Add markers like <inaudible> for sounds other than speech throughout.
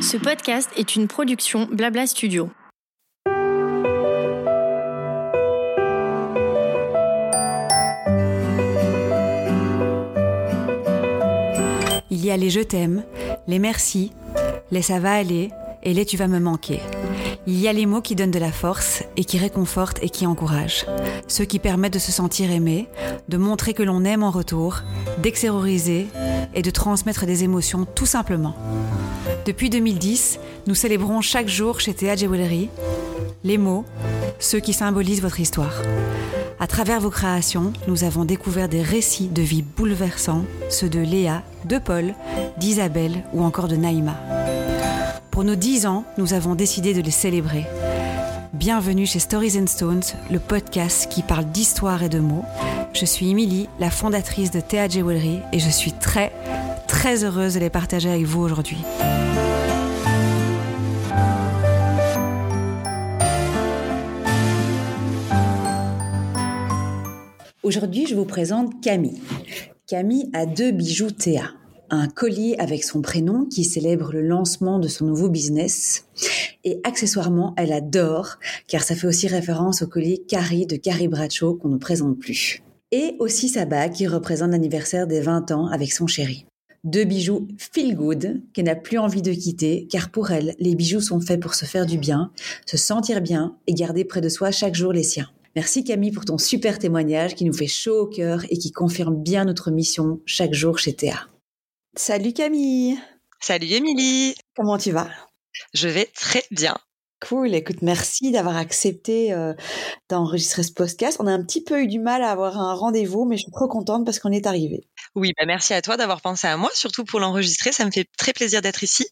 Ce podcast est une production Blabla Studio. Il y a les je t'aime, les merci, les ça va aller et les tu vas me manquer. Il y a les mots qui donnent de la force et qui réconfortent et qui encouragent. Ceux qui permettent de se sentir aimé, de montrer que l'on aime en retour, d'extérioriser et de transmettre des émotions tout simplement. Depuis 2010, nous célébrons chaque jour chez Théa Jewelry les mots, ceux qui symbolisent votre histoire. À travers vos créations, nous avons découvert des récits de vie bouleversants, ceux de Léa, de Paul, d'Isabelle ou encore de Naïma. Pour nos 10 ans, nous avons décidé de les célébrer. Bienvenue chez Stories and Stones, le podcast qui parle d'histoire et de mots. Je suis Émilie, la fondatrice de Théa Jewelry et je suis très, très heureuse de les partager avec vous aujourd'hui. Aujourd'hui, je vous présente Camille. Camille a deux bijoux Théa un collier avec son prénom qui célèbre le lancement de son nouveau business. Et accessoirement, elle adore, car ça fait aussi référence au collier Carrie de Carrie Bradshaw qu'on ne présente plus. Et aussi sa bague qui représente l'anniversaire des 20 ans avec son chéri. Deux bijoux feel good qu'elle n'a plus envie de quitter, car pour elle, les bijoux sont faits pour se faire du bien, se sentir bien et garder près de soi chaque jour les siens. Merci Camille pour ton super témoignage qui nous fait chaud au cœur et qui confirme bien notre mission chaque jour chez Théa. Salut Camille. Salut Émilie. Comment tu vas? Je vais très bien. Cool, écoute, merci d'avoir accepté euh, d'enregistrer ce podcast. On a un petit peu eu du mal à avoir un rendez-vous, mais je suis trop contente parce qu'on est arrivé. Oui, bah merci à toi d'avoir pensé à moi, surtout pour l'enregistrer. Ça me fait très plaisir d'être ici.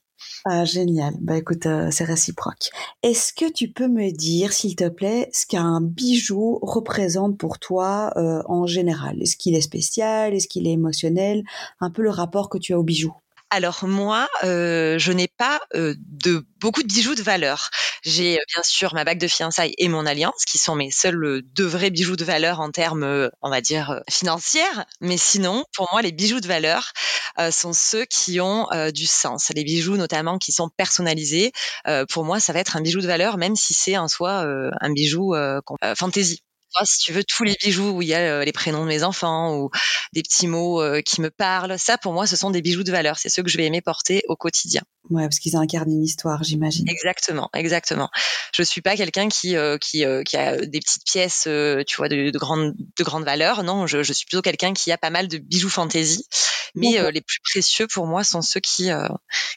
Ah, génial. Bah écoute, euh, c'est réciproque. Est-ce que tu peux me dire, s'il te plaît, ce qu'un bijou représente pour toi euh, en général? Est-ce qu'il est spécial? Est-ce qu'il est émotionnel? Un peu le rapport que tu as au bijou alors moi, euh, je n'ai pas euh, de beaucoup de bijoux de valeur. J'ai euh, bien sûr ma bague de fiançailles et mon alliance, qui sont mes seuls deux vrais bijoux de valeur en termes, on va dire, financiers. Mais sinon, pour moi, les bijoux de valeur sont ceux qui ont du sens. Les bijoux, notamment, qui sont personnalisés. pour moi, ça va être un bijou de valeur, même si c'est en soi un bijou si tu veux, tous les bijoux où il y a euh, les prénoms de mes enfants ou des petits mots euh, qui me parlent, ça pour moi, ce sont des bijoux de valeur. C'est ceux que je vais aimer porter au quotidien. Ouais, parce qu'ils incarnent une histoire, j'imagine. Exactement, exactement. Je suis pas quelqu'un qui euh, qui, qui a des petites pièces, tu vois, de, de grande de grande valeur. Non, je, je suis plutôt quelqu'un qui a pas mal de bijoux fantaisie. Mais les plus précieux pour moi sont ceux qui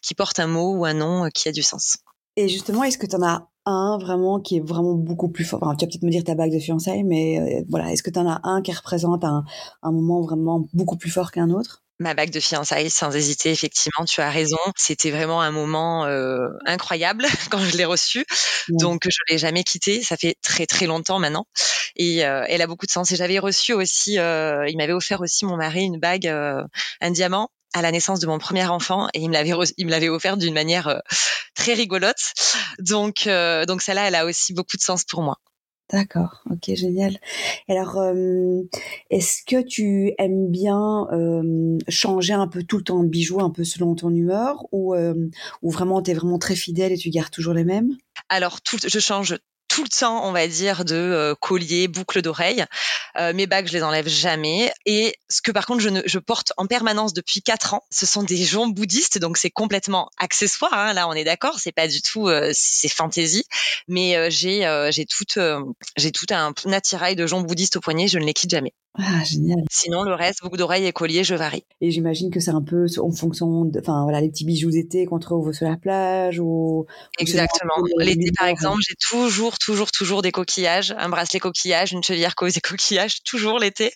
qui portent un mot ou un nom qui a du sens. Et justement, est-ce que tu en as un vraiment qui est vraiment beaucoup plus fort? Enfin, tu vas peut-être me dire ta bague de fiançailles, mais euh, voilà, est-ce que tu en as un qui représente un, un moment vraiment beaucoup plus fort qu'un autre? Ma bague de fiançailles, sans hésiter, effectivement, tu as raison. C'était vraiment un moment euh, incroyable <laughs> quand je l'ai reçue. Donc, je l'ai jamais quittée. Ça fait très très longtemps maintenant, et euh, elle a beaucoup de sens. Et j'avais reçu aussi, il m'avait offert aussi mon mari une bague, un diamant à la naissance de mon premier enfant et il me l'avait il me l'avait offert d'une manière euh, très rigolote. Donc euh, donc celle-là elle a aussi beaucoup de sens pour moi. D'accord, ok, génial. Alors, euh, est-ce que tu aimes bien changer un peu tout le temps de bijoux, un peu selon ton humeur, ou, ou vraiment tu es vraiment très fidèle et tu gardes toujours les mêmes? Alors, tout, je change tout le temps, on va dire, de euh, colliers, boucles d'oreilles. Euh, mes bagues, je les enlève jamais. Et ce que par contre, je, ne, je porte en permanence depuis quatre ans, ce sont des joncs bouddhistes, donc c'est complètement accessoire. Hein, là, on est d'accord, c'est pas du tout, euh, c'est fantaisie. Mais j'ai j'ai tout j'ai tout un, attirail de joncs bouddhistes au poignet, je ne les quitte jamais. Ah, génial. Sinon, le reste, boucles d'oreilles et colliers, je varie. Et j'imagine que c'est un peu en fonction de, enfin, voilà, les petits bijoux d'été qu'on trouve sur la plage ou. Exactement. L'été, par exemple, j'ai toujours, toujours, toujours des coquillages, un bracelet coquillage, une chevillère des coquillages, <laughs> toujours l'été.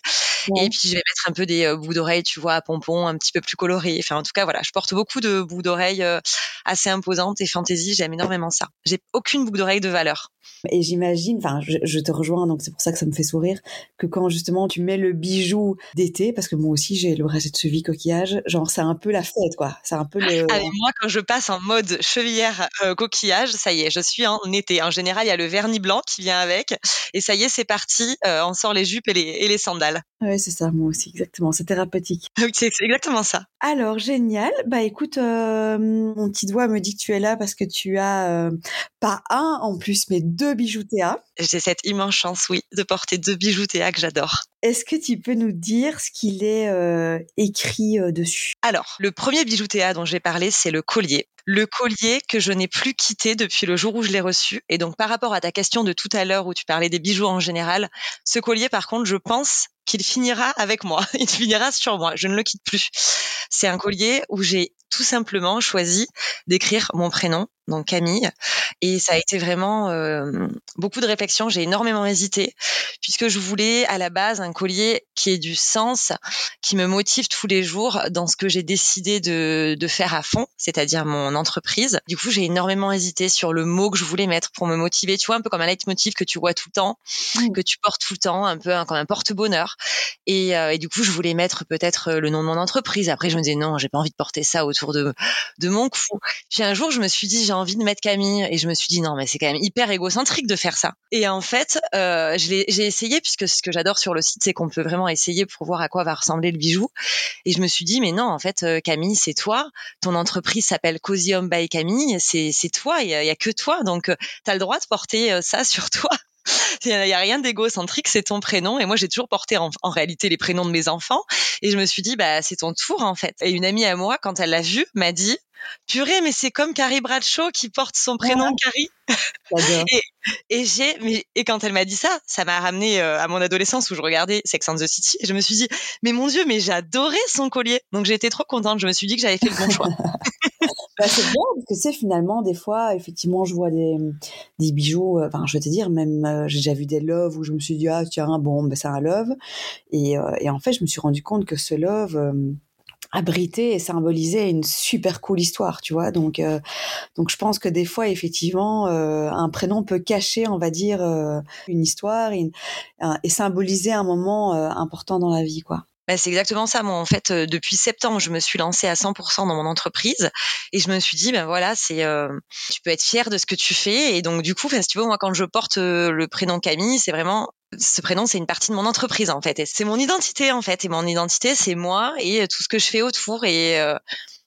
Et puis, je vais mettre un peu des euh, boucles d'oreilles, tu vois, à pompons, un petit peu plus colorés. Enfin, en tout cas, voilà, je porte beaucoup de boucles d'oreilles euh, assez imposantes et fantaisie. J'aime énormément ça. J'ai aucune boucle d'oreille de valeur. Et j'imagine, enfin, je, je, te rejoins, donc c'est pour ça que ça me fait sourire, que quand justement tu tu mets le bijou d'été, parce que moi aussi j'ai le bracelet de cheville coquillage, genre c'est un peu la fête quoi. C'est un peu le. Ah, moi quand je passe en mode chevillère euh, coquillage, ça y est, je suis en été. En général, il y a le vernis blanc qui vient avec, et ça y est, c'est parti. Euh, on sort les jupes et les, et les sandales. Ouais, c'est ça, moi aussi, exactement. C'est thérapeutique. <laughs> Oui, c'est exactement ça. Alors, génial. Bah écoute, euh, mon petit doigt me dit que tu es là parce que tu as pas un en plus, mais deux bijoux Théa. J'ai cette immense chance, oui, de porter deux bijoux Théa que j'adore. Est-ce que tu peux nous dire ce qu'il est euh, écrit euh, dessus? Alors, le premier bijou Théa dont j'ai parlé, c'est le collier. Le collier que je n'ai plus quitté depuis le jour où je l'ai reçu. Et donc, par rapport à ta question de tout à l'heure où tu parlais des bijoux en général, ce collier, par contre, je pense qu'il finira avec moi. <laughs> Il finira sur moi. Je ne le quitte plus. C'est un collier où j'ai tout simplement choisi d'écrire mon prénom, donc Camille. Et ça a été vraiment euh, beaucoup de réflexion. J'ai énormément hésité puisque je voulais à la base un collier qui ait du sens, qui me motive tous les jours dans ce que j'ai décidé de, de faire à fond, c'est-à-dire mon entreprise. Du coup, j'ai énormément hésité sur le mot que je voulais mettre pour me motiver. Tu vois, un peu comme un leitmotiv que tu vois tout le temps, que tu portes tout le temps, un peu comme un porte-bonheur. Et, euh, et, du coup, je voulais mettre peut-être le nom de mon entreprise. Après, je me disais non, j'ai pas envie de porter ça autour de, mon cou. Puis un jour, je me suis dit j'ai envie de mettre Camille et je me suis dit non, mais c'est quand même hyper égocentrique de faire ça. Et en fait, euh, j'ai essayé puisque ce que j'adore sur le site, c'est qu'on peut vraiment essayer pour voir à quoi va ressembler le bijou. Et je me suis dit mais non, en fait, euh, Camille, c'est toi. Ton entreprise s'appelle Cozy Home by Camille. C'est toi. Il y, a, que toi. Donc, euh, tu as le droit de porter ça sur toi. Il n'y a rien d'égocentrique, c'est ton prénom. Et moi, j'ai toujours porté en, réalité les prénoms de mes enfants. Et je me suis dit, bah, c'est ton tour, en fait. Et une amie à moi, quand elle l'a vu, m'a dit, purée, mais c'est comme Carrie Bradshaw qui porte son prénom Carrie. <laughs> et, et j'ai, et quand elle m'a dit ça, ça m'a ramené euh, à mon adolescence où je regardais Sex and the City. Et je me suis dit, mais mon Dieu, mais j'adorais son collier. Donc été trop contente. Je me suis dit que j'avais fait le bon choix. <laughs> bah, c'est bien parce que c'est finalement des fois, effectivement, je vois des, bijoux. Euh, enfin, je vais te dire, même euh, j'ai déjà vu des loves où je me suis dit ah tiens bon, ben c'est un love. Et, et en fait, je me suis rendu compte que ce love abriter et symboliser une super cool histoire, tu vois. Donc, euh, donc je pense que des fois, effectivement, euh, un prénom peut cacher, on va dire, euh, une histoire et, symboliser un moment important dans la vie, quoi. Bah, c'est exactement ça. Moi, en fait, depuis septembre, je me suis lancée à 100% dans mon entreprise et je me suis dit, ben voilà, c'est, tu peux être fier de ce que tu fais. Et donc, du coup, si tu veux, moi, quand je porte le prénom Camille, c'est vraiment ce prénom, c'est une partie de mon entreprise en fait. C'est mon identité en fait. Et mon identité, c'est moi et tout ce que je fais autour. Et euh,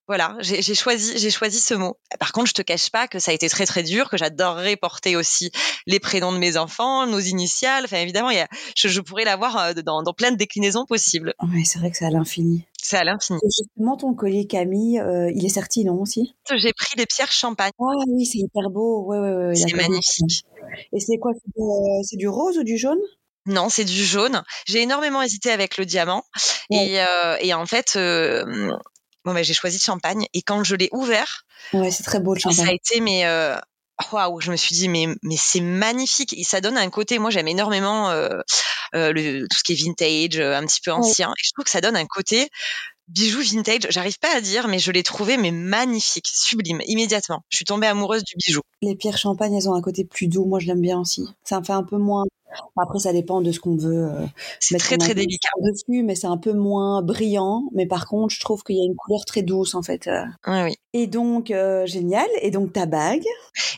voilà, j'ai choisi, j'ai choisi ce mot. Par contre, je te cache pas que ça a été très très dur, que j'adorerais porter aussi les prénoms de mes enfants, nos initiales. Enfin, évidemment, y a, je, je pourrais l'avoir euh, dans, dans plein de déclinaisons possibles. Oui, c'est vrai que c'est à l'infini. C'est à l'infini. Justement, ton collier Camille, euh, il est sorti, non aussi? J'ai pris les pierres champagne. Ah oui, c'est hyper beau. Ouais, ouais, ouais, c'est magnifique. Et c'est quoi C'est du rose ou du jaune? Non, c'est du jaune. J'ai énormément hésité avec le diamant. Et, euh, et, en fait, euh, bon, ben, j'ai choisi champagne. Et quand je l'ai ouvert, ouais, c'est très beau le champagne. Ça a été, mais euh, waouh, je me suis dit, mais, mais c'est magnifique. Et ça donne un côté, moi j'aime énormément euh, euh, le, tout ce qui est vintage, un petit peu ancien. Et je trouve que ça donne un côté bijou vintage. J'arrive pas à dire, mais je l'ai trouvé mais magnifique, sublime, immédiatement. Je suis tombée amoureuse du bijou. Les pierres champagne, elles ont un côté plus doux. Moi, je l'aime bien aussi. Ça me fait un peu moins après, ça dépend de ce qu'on veut. Euh, c'est très très délicat dessus, mais c'est un peu moins brillant. Mais par contre, je trouve qu'il y a une couleur très douce en fait. Euh. Oui, oui. Et donc euh, génial. Et donc ta bague?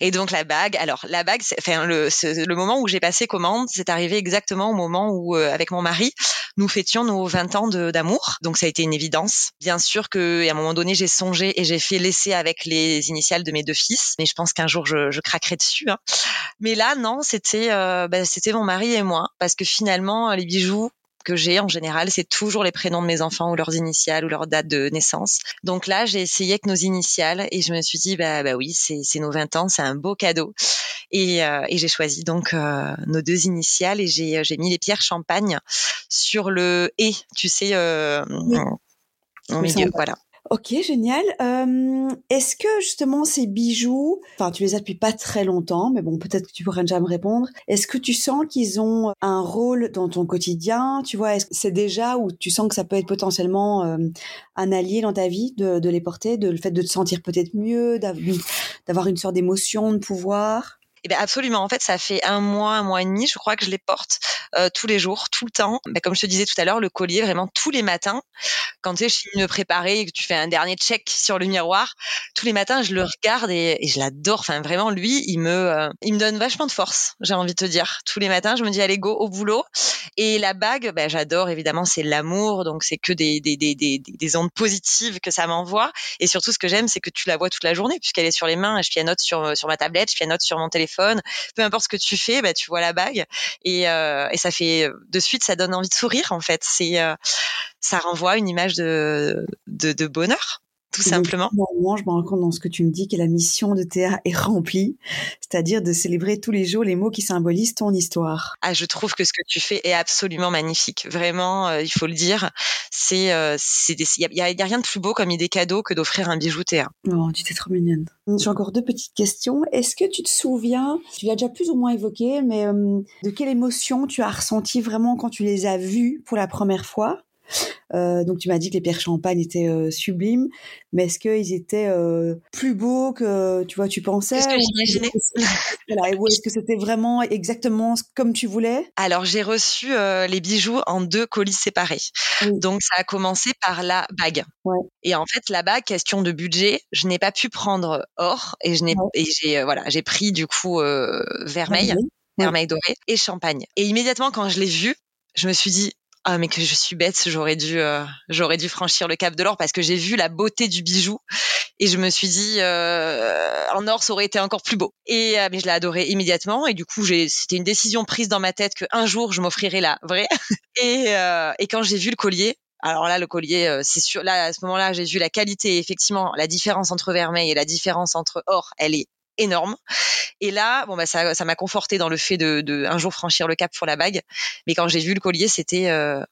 Et donc la bague. Alors la bague, enfin le, le moment où j'ai passé commande, c'est arrivé exactement au moment où avec mon mari, nous fêtions nos 20 ans d'amour. Donc ça a été une évidence. Bien sûr que à un moment donné, j'ai songé et j'ai fait l'essai avec les initiales de mes deux fils. Mais je pense qu'un jour je, je craquerai dessus. Hein. Mais là, non, c'était bah, c'était mon mari et moi, parce que finalement, les bijoux que j'ai en général, c'est toujours les prénoms de mes enfants ou leurs initiales ou leur date de naissance. Donc là, j'ai essayé avec nos initiales et je me suis dit, bah, bah oui, c'est nos 20 ans, c'est un beau cadeau. Et, euh, et j'ai choisi donc euh, nos deux initiales et j'ai mis les pierres champagne sur le et, tu sais, euh, au milieu, voilà. Ok, génial. Euh, Est-ce que justement ces bijoux, enfin tu les as depuis pas très longtemps, mais bon peut-être que tu pourrais déjà me répondre. Est-ce que tu sens qu'ils ont un rôle dans ton quotidien? Tu vois, c'est déjà où tu sens que ça peut être potentiellement euh, un allié dans ta vie de, de les porter, de le fait de te sentir peut-être mieux, d'avoir une sorte d'émotion, de pouvoir? Eh ben absolument. En fait, ça fait un mois, un mois et demi, je crois que je les porte euh, tous les jours, tout le temps. Ben, comme je te disais tout à l'heure, le collier, vraiment tous les matins, quand tu sais, je finis de me préparer et que tu fais un dernier check sur le miroir, tous les matins, je le regarde et, je l'adore. Enfin, vraiment, lui, il me, euh, il me donne vachement de force. J'ai envie de te dire. Tous les matins, je me dis allez go au boulot. Et la bague, ben, j'adore. Évidemment, c'est l'amour, donc c'est que des, des, des, des, des ondes positives que ça m'envoie. Et surtout, ce que j'aime, c'est que tu la vois toute la journée puisqu'elle est sur les mains. Je pianote sur sur ma tablette, je pianote sur mon téléphone. Peu importe ce que tu fais, ben, tu vois la bague et, euh, et ça fait de suite, ça donne envie de sourire en fait. C'est euh, ça renvoie une image de bonheur tout simplement. Moi, je me rends compte dans ce que tu me dis que la mission de Théa est remplie, c'est-à-dire de célébrer tous les jours les mots qui symbolisent ton histoire. Ah, je trouve que ce que tu fais est absolument magnifique. Vraiment, euh, il faut le dire. C'est, euh, il y, a, rien de plus beau comme idée cadeau que d'offrir un bijou Théa. Oh, tu t'es trop mignonne. J'ai encore deux petites questions. Est-ce que tu te souviens, tu l'as déjà plus ou moins évoqué, mais euh, de quelle émotion tu as ressenti vraiment quand tu les as vus pour la première fois? Euh, donc tu m'as dit que les pierres champagne étaient euh, sublimes, mais est-ce qu'ils étaient euh, plus beaux que tu vois tu pensais? Ce que j'imaginais Ou est-ce que c'était vraiment exactement comme tu voulais? Alors j'ai reçu les bijoux en deux colis séparés. Oui. Donc ça a commencé par la bague. Ouais. Et en fait la bague, question de budget, je n'ai pas pu prendre or et je n'ai ouais. et j'ai voilà j'ai pris du coup vermeil. Ouais. Vermeil doré et champagne. Et immédiatement quand je l'ai vu, je me suis dit ah mais que je suis bête, j'aurais dû euh, j'aurais dû franchir le cap de l'or parce que j'ai vu la beauté du bijou et je me suis dit euh, en or ça aurait été encore plus beau. Et euh, mais je l'ai adoré immédiatement et du coup j'ai c'était une décision prise dans ma tête que un jour je m'offrirais la vraie. <laughs> et euh, et quand j'ai vu le collier alors là, le collier, euh, c'est sûr. Là, à ce moment-là, j'ai vu la qualité. Effectivement, la différence entre vermeil et la différence entre or, elle est énorme. Et là, bon bah ça, ça m'a conforté dans le fait de, de, un jour franchir le cap pour la bague. Mais quand j'ai vu le collier, c'était euh,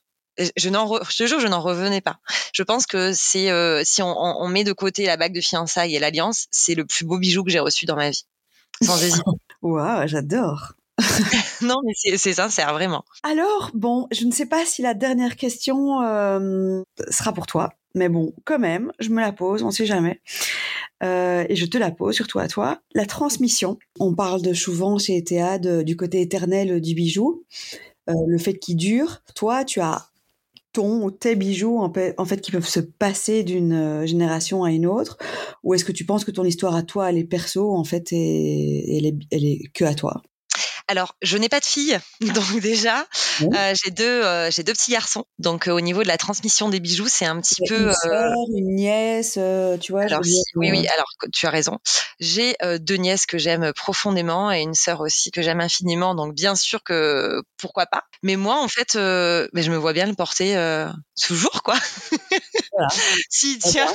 je n'en re... je te jure, je n'en revenais pas. Je pense que c'est euh, si on, on, met de côté la bague de fiançailles et l'alliance, c'est le plus beau bijou que j'ai reçu dans ma vie, sans <laughs> hésiter. Waouh, j'adore. <laughs> <laughs> non, mais c'est sincère, vraiment. Alors, bon, je ne sais pas si la dernière question euh, sera pour toi, mais bon, quand même, je me la pose, on ne sait jamais. Euh, et je te la pose, surtout à toi. La transmission. On parle de souvent chez ETA de, du côté éternel du bijou, euh, le fait qu'il dure. Toi, tu as ton ou tes bijoux en fait, qui peuvent se passer d'une génération à une autre ou est-ce que tu penses que ton histoire à toi elle est perso en fait et elle est, elle est que à toi? Alors, je n'ai pas de fille, <laughs> donc déjà, euh, j'ai deux, euh, j'ai deux petits garçons. Donc, euh, au niveau de la transmission des bijoux, c'est un petit peu une, soeur, une nièce, euh, tu vois. Alors, si, oui, oui. Alors, tu as raison. J'ai deux nièces que j'aime profondément et une sœur aussi que j'aime infiniment. Donc, bien sûr que pourquoi pas. Mais moi, en fait, mais je me vois bien le porter toujours, quoi. Voilà. <laughs> si tiens.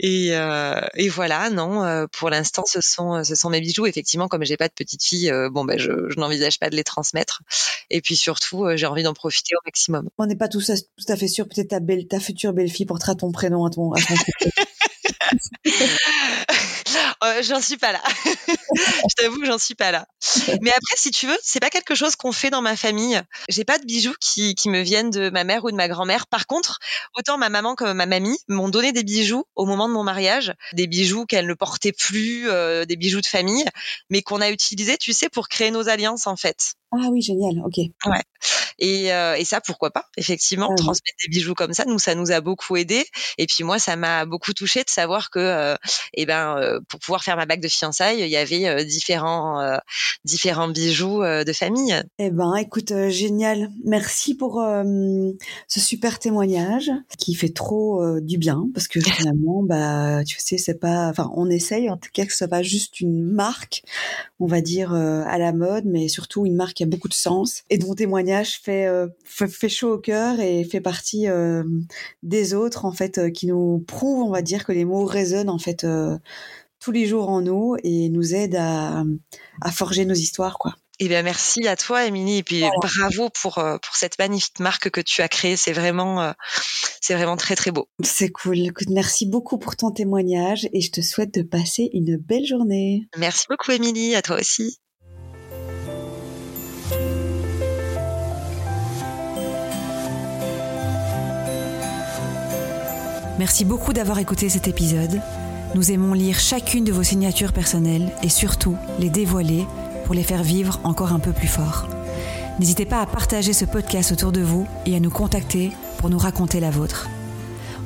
Et, euh, et, voilà, non. Euh, pour l'instant, ce sont ce sont mes bijoux. Effectivement, comme j'ai pas de petite fille, euh, bon ben je, je n'envisage pas de les transmettre. Et puis surtout, euh, j'ai envie d'en profiter au maximum. On n'est pas tous à, tout à fait sûr. Peut-être ta belle, ta future belle-fille portera ton prénom à ton. À ton <laughs> euh, j'en suis pas là. <laughs> je t'avoue que j'en suis pas là. Mais après, si tu veux, c'est pas quelque chose qu'on fait dans ma famille. J'ai pas de bijoux qui, qui me viennent de ma mère ou de ma grand-mère. Par contre, autant ma maman comme ma mamie m'ont donné des bijoux au moment de mon mariage, des bijoux qu'elles ne portaient plus, euh, des bijoux de famille, mais qu'on a utilisés, tu sais, pour créer nos alliances en fait. Ah oui, génial, ok. Ouais. Et, euh, et ça, pourquoi pas Effectivement, ah, transmettre oui. des bijoux comme ça, nous, ça nous a beaucoup aidé. Et puis moi, ça m'a beaucoup touché de savoir que, euh, eh ben, euh, pour pouvoir faire ma bague de fiançailles, il y avait euh, différents, euh, différents bijoux euh, de famille. Eh ben, écoute, génial. Merci pour ce super témoignage qui fait trop du bien parce que finalement, bah, tu sais, c'est pas, enfin, on essaye en tout cas que ce soit pas juste une marque, on va dire à la mode, mais surtout une marque qui a beaucoup de sens et dont témoignage fait, euh, fait, fait chaud au cœur et fait partie euh, des autres en fait euh, qui nous prouvent on va dire que les mots résonnent en fait tous les jours en nous et nous aident à, à forger nos histoires quoi. Eh bien, merci à toi, Émilie, et puis voilà. bravo pour pour cette magnifique marque que tu as créée. C'est vraiment c'est vraiment très très beau. C'est cool. Écoute, merci beaucoup pour ton témoignage et je te souhaite de passer une belle journée. Merci beaucoup, Émilie. À toi aussi. Merci beaucoup d'avoir écouté cet épisode. Nous aimons lire chacune de vos signatures personnelles et surtout les dévoiler pour les faire vivre encore un peu plus fort. N'hésitez pas à partager ce podcast autour de vous et à nous contacter pour nous raconter la vôtre.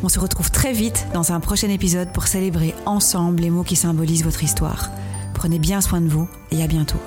On se retrouve très vite dans un prochain épisode pour célébrer ensemble les mots qui symbolisent votre histoire. Prenez bien soin de vous et à bientôt.